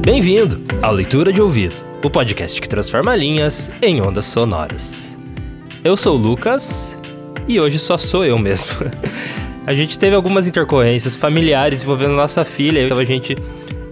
Bem-vindo à Leitura de Ouvido, o podcast que transforma linhas em ondas sonoras. Eu sou o Lucas e hoje só sou eu mesmo. a gente teve algumas intercorrências familiares envolvendo nossa filha, então a gente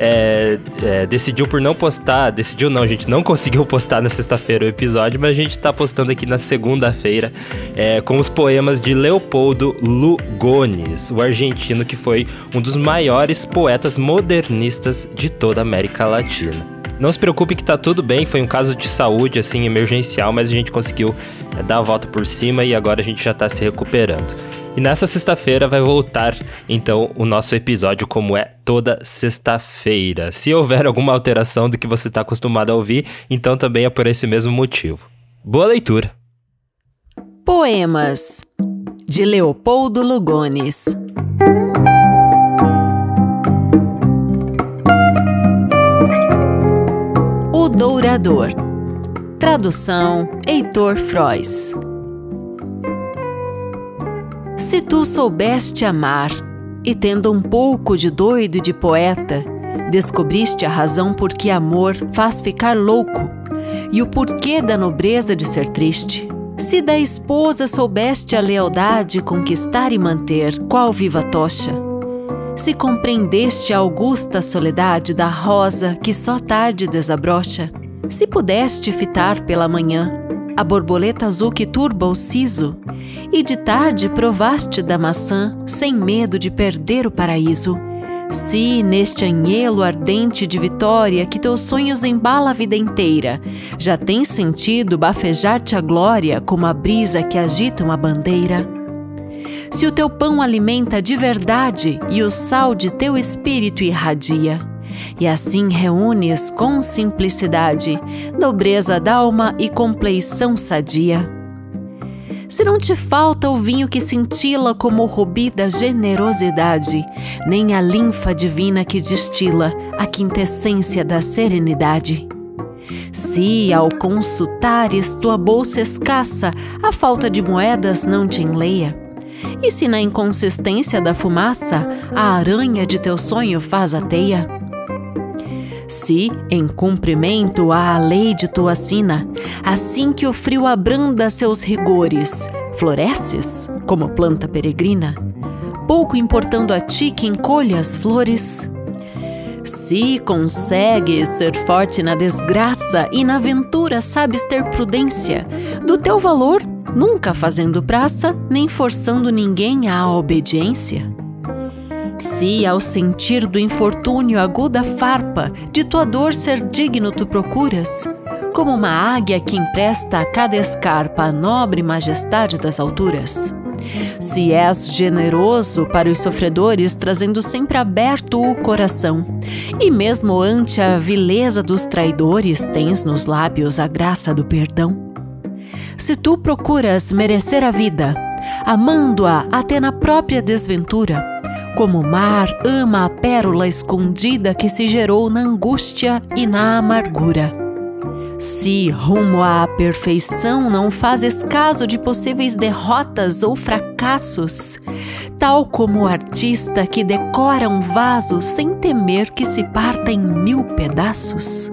é, é, decidiu por não postar. Decidiu não, a gente não conseguiu postar na sexta-feira o episódio, mas a gente tá postando aqui na segunda-feira é, com os poemas de Leopoldo Lugones, o argentino que foi um dos maiores poetas modernistas de toda a América Latina. Não se preocupe que tá tudo bem, foi um caso de saúde, assim, emergencial, mas a gente conseguiu é, dar a volta por cima e agora a gente já tá se recuperando. E nessa sexta-feira vai voltar, então, o nosso episódio como é toda sexta-feira. Se houver alguma alteração do que você está acostumado a ouvir, então também é por esse mesmo motivo. Boa leitura! Poemas de Leopoldo Lugones. O Dourador. Tradução Heitor Frois. Se tu soubeste amar, e tendo um pouco de doido e de poeta, descobriste a razão por que amor faz ficar louco e o porquê da nobreza de ser triste. Se da esposa soubeste a lealdade conquistar e manter, qual viva tocha. Se compreendeste a augusta soledade da rosa que só tarde desabrocha. Se pudeste fitar pela manhã a borboleta azul que turba o siso, e de tarde provaste da maçã sem medo de perder o paraíso. Se, neste anhelo ardente de vitória que teus sonhos embala a vida inteira, já tens sentido bafejar-te a glória como a brisa que agita uma bandeira. Se o teu pão alimenta de verdade e o sal de teu espírito irradia, e assim reúnes com simplicidade nobreza d'alma e compleição sadia. Se não te falta o vinho que cintila como o rubi da generosidade, nem a linfa divina que destila a quintessência da serenidade. Se, ao consultares tua bolsa escassa, a falta de moedas não te enleia, e se na inconsistência da fumaça a aranha de teu sonho faz a teia, se, em cumprimento à lei de tua sina, assim que o frio abranda seus rigores, floresces como planta peregrina, pouco importando a ti que encolha as flores. Se consegues ser forte na desgraça e na ventura sabes ter prudência, do teu valor nunca fazendo praça, nem forçando ninguém à obediência. Se, ao sentir do infortúnio aguda farpa, de tua dor ser digno tu procuras, como uma águia que empresta a cada escarpa a nobre majestade das alturas. Se és generoso para os sofredores, trazendo sempre aberto o coração, e mesmo ante a vileza dos traidores, tens nos lábios a graça do perdão. Se tu procuras merecer a vida, amando-a até na própria desventura, como o mar ama a pérola escondida que se gerou na angústia e na amargura. Se, rumo à perfeição, não fazes caso de possíveis derrotas ou fracassos, tal como o artista que decora um vaso sem temer que se parta em mil pedaços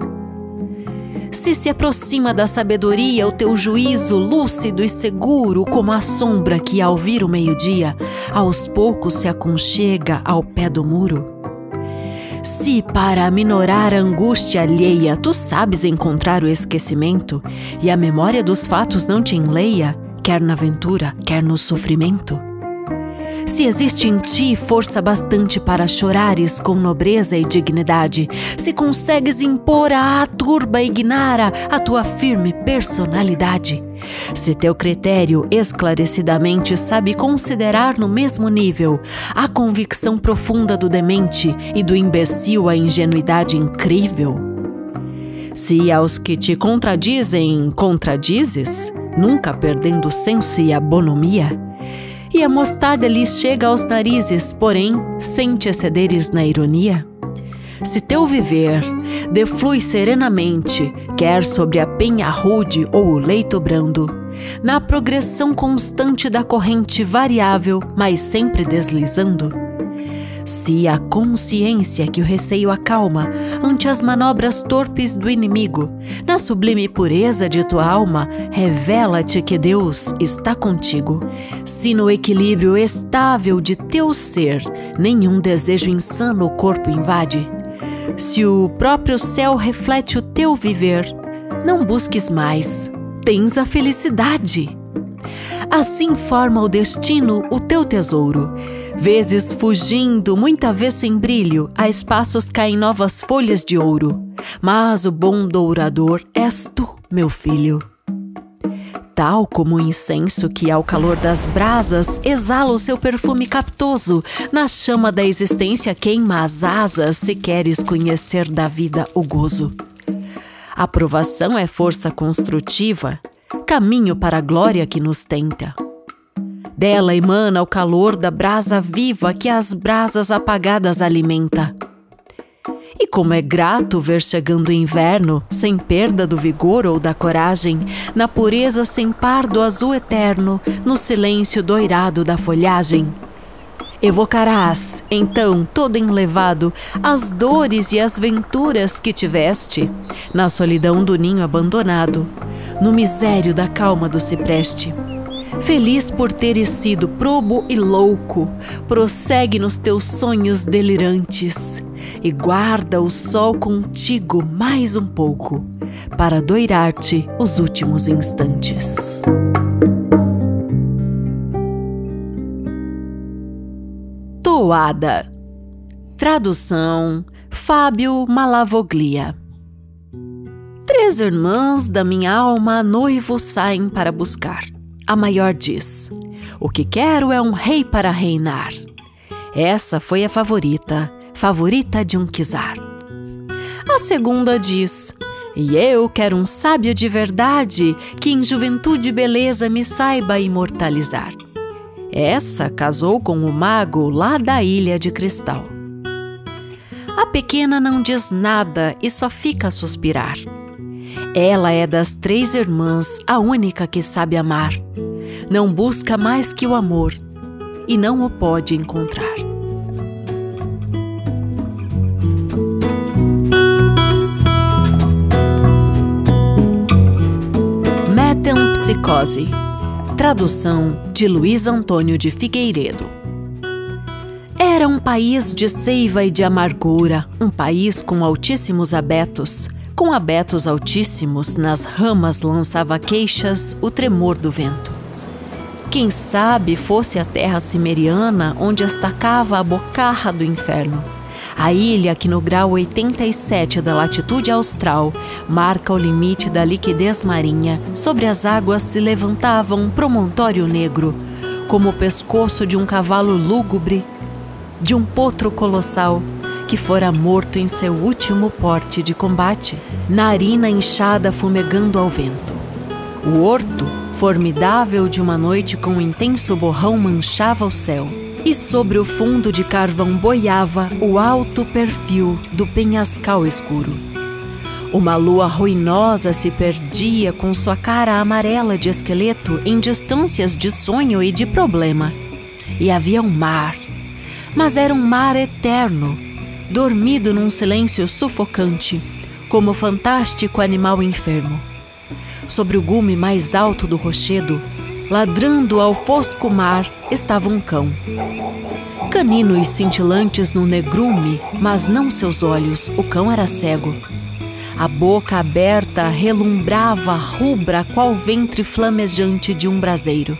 se se aproxima da sabedoria o teu juízo lúcido e seguro, como a sombra que, ao vir o meio-dia, aos poucos se aconchega ao pé do muro? Se, para aminorar a angústia alheia, tu sabes encontrar o esquecimento e a memória dos fatos não te enleia, quer na aventura, quer no sofrimento, se existe em ti força bastante para chorares com nobreza e dignidade, se consegues impor à turba ignara a tua firme personalidade, se teu critério esclarecidamente sabe considerar no mesmo nível a convicção profunda do demente e do imbecil a ingenuidade incrível, se aos que te contradizem contradizes, nunca perdendo o senso e a bonomia, e a mostarda lhes chega aos narizes, porém, sem te excederes na ironia? Se teu viver deflui serenamente, quer sobre a penha rude ou o leito brando, na progressão constante da corrente variável, mas sempre deslizando, Se a consciência que o receio acalma ante as manobras torpes do inimigo, na sublime pureza de tua alma, revela-te que Deus está contigo. Se no equilíbrio estável de teu ser nenhum desejo insano o corpo invade, se o próprio céu reflete o teu viver, não busques mais, tens a felicidade. Assim forma o destino o teu tesouro. Vezes fugindo, muita vez sem brilho, a espaços caem novas folhas de ouro. Mas o bom dourador és tu, meu filho. Tal como o incenso que, ao calor das brasas, exala o seu perfume captoso, na chama da existência queima as asas, se queres conhecer da vida o gozo. A provação é força construtiva, caminho para a glória que nos tenta. Dela emana o calor da brasa viva que as brasas apagadas alimenta. E como é grato ver chegando o inverno, sem perda do vigor ou da coragem, na pureza sem par do azul eterno, no silêncio doirado da folhagem. Evocarás, então, todo enlevado, as dores e as venturas que tiveste, na solidão do ninho abandonado, no misério da calma do cipreste. Feliz por teres sido probo e louco, prossegue nos teus sonhos delirantes e guarda o sol contigo mais um pouco, para doirar-te os últimos instantes. Toada Tradução Fábio Malavoglia Três irmãs da minha alma noivo saem para buscar. A maior diz: O que quero é um rei para reinar. Essa foi a favorita, favorita de um quizar. A segunda diz: E eu quero um sábio de verdade que em juventude e beleza me saiba imortalizar. Essa casou com o mago lá da ilha de cristal. A pequena não diz nada e só fica a suspirar. Ela é das três irmãs a única que sabe amar. Não busca mais que o amor e não o pode encontrar. Metempsicose. Tradução de Luiz Antônio de Figueiredo. Era um país de seiva e de amargura, um país com altíssimos abetos com abetos altíssimos nas ramas lançava queixas o tremor do vento. Quem sabe fosse a terra cimeriana onde estacava a bocarra do inferno. A ilha que no grau 87 da latitude austral marca o limite da liquidez marinha, sobre as águas se levantava um promontório negro, como o pescoço de um cavalo lúgubre, de um potro colossal que fora morto em seu último porte de combate, narina inchada fumegando ao vento. O horto, formidável de uma noite com um intenso borrão, manchava o céu, e sobre o fundo de carvão boiava o alto perfil do penhascal escuro. Uma lua ruinosa se perdia com sua cara amarela de esqueleto em distâncias de sonho e de problema. E havia um mar, mas era um mar eterno, dormido num silêncio sufocante, como fantástico animal enfermo. Sobre o gume mais alto do rochedo, ladrando ao fosco mar, estava um cão. Caninos cintilantes no negrume, mas não seus olhos, o cão era cego. A boca aberta relumbrava rubra qual ventre flamejante de um braseiro.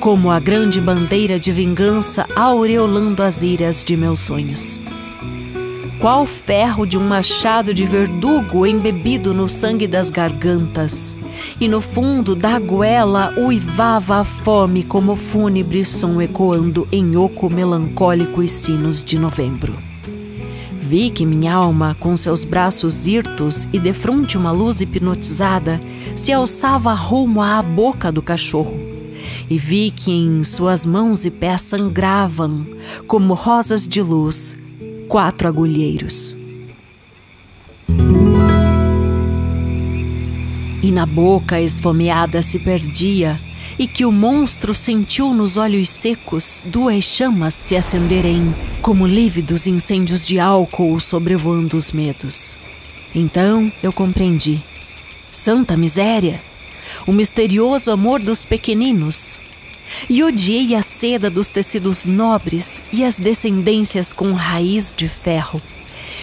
Como a grande bandeira de vingança aureolando as iras de meus sonhos qual ferro de um machado de verdugo embebido no sangue das gargantas. E no fundo da goela uivava a fome como fúnebre som ecoando em oco melancólico e sinos de novembro. Vi que minha alma, com seus braços hirtos e defronte uma luz hipnotizada, se alçava rumo à boca do cachorro. E vi que em suas mãos e pés sangravam, como rosas de luz, quatro agulheiros. E na boca esfomeada se perdia, e que o monstro sentiu nos olhos secos duas chamas se acenderem como lívidos incêndios de álcool sobrevoando os medos. Então eu compreendi. Santa miséria! O misterioso amor dos pequeninos. E odiei a seda dos tecidos nobres e as descendências com raiz de ferro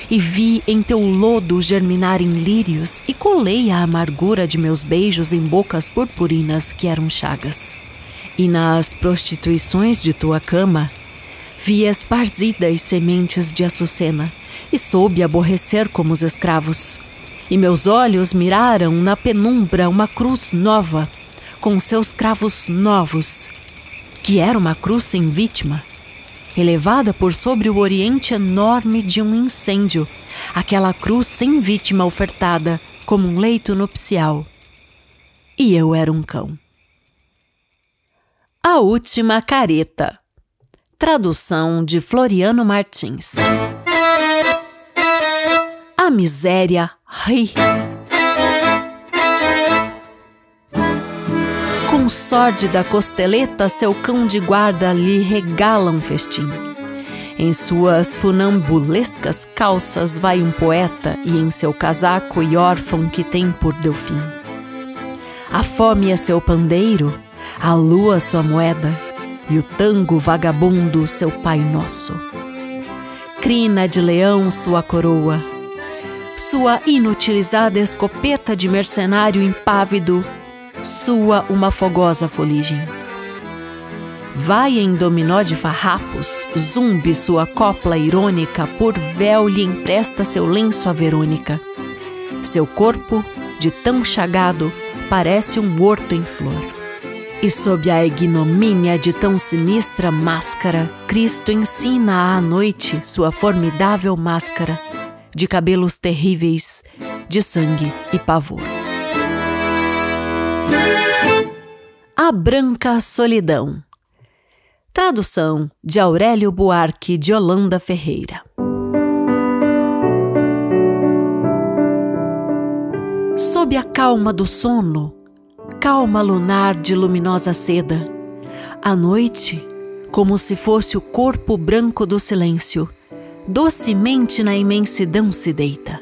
e vi em teu lodo germinarem lírios e colei a amargura de meus beijos em bocas purpurinas que eram chagas. E nas prostituições de tua cama vi esparzidas sementes de açucena e soube aborrecer como os escravos. E meus olhos miraram na penumbra uma cruz nova, com seus cravos novos, que era uma cruz sem vítima elevada por sobre o oriente enorme de um incêndio, aquela cruz sem vítima ofertada como um leito nupcial. E eu era um cão. A última careta. Tradução de Floriano Martins. A miséria ri. Sórdida costeleta, seu cão de guarda lhe regala um festim. Em suas funambulescas calças vai um poeta, e em seu casaco e órfão que tem por delfim. A fome é seu pandeiro, a lua sua moeda, e o tango vagabundo seu pai nosso. Crina de leão sua coroa, sua inutilizada escopeta de mercenário impávido sua uma fogosa foligem. Vai em dominó de farrapos, zumbi sua copla irônica, por véu lhe empresta seu lenço a Verônica. Seu corpo, de tão chagado, parece um horto em flor. E sob a ignomínia de tão sinistra máscara, Cristo ensina à noite sua formidável máscara, de cabelos terríveis, de sangue e pavor. A Branca Solidão. Tradução de Aurélio Buarque de Holanda Ferreira. Sob a calma do sono, calma lunar de luminosa seda, a noite, como se fosse o corpo branco do silêncio, docemente na imensidão se deita.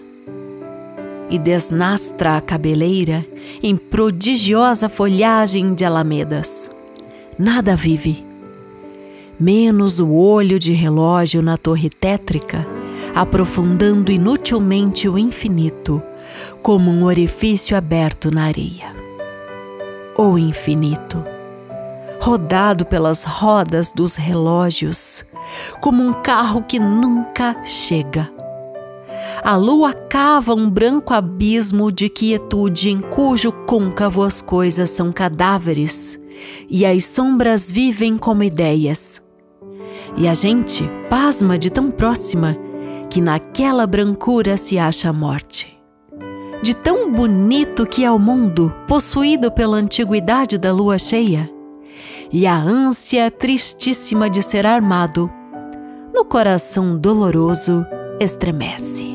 E desnastra a cabeleira em prodigiosa folhagem de alamedas. Nada vive. Menos o olho de relógio na torre tétrica, aprofundando inutilmente o infinito, como um orifício aberto na areia. O infinito, rodado pelas rodas dos relógios, como um carro que nunca chega a lua cava um branco abismo de quietude em cujo côncavo as coisas são cadáveres e as sombras vivem como ideias. E a gente pasma de tão próxima que naquela brancura se acha a morte. De tão bonito que é o mundo, possuído pela antiguidade da lua cheia, e a ânsia tristíssima de ser armado, no coração doloroso estremece.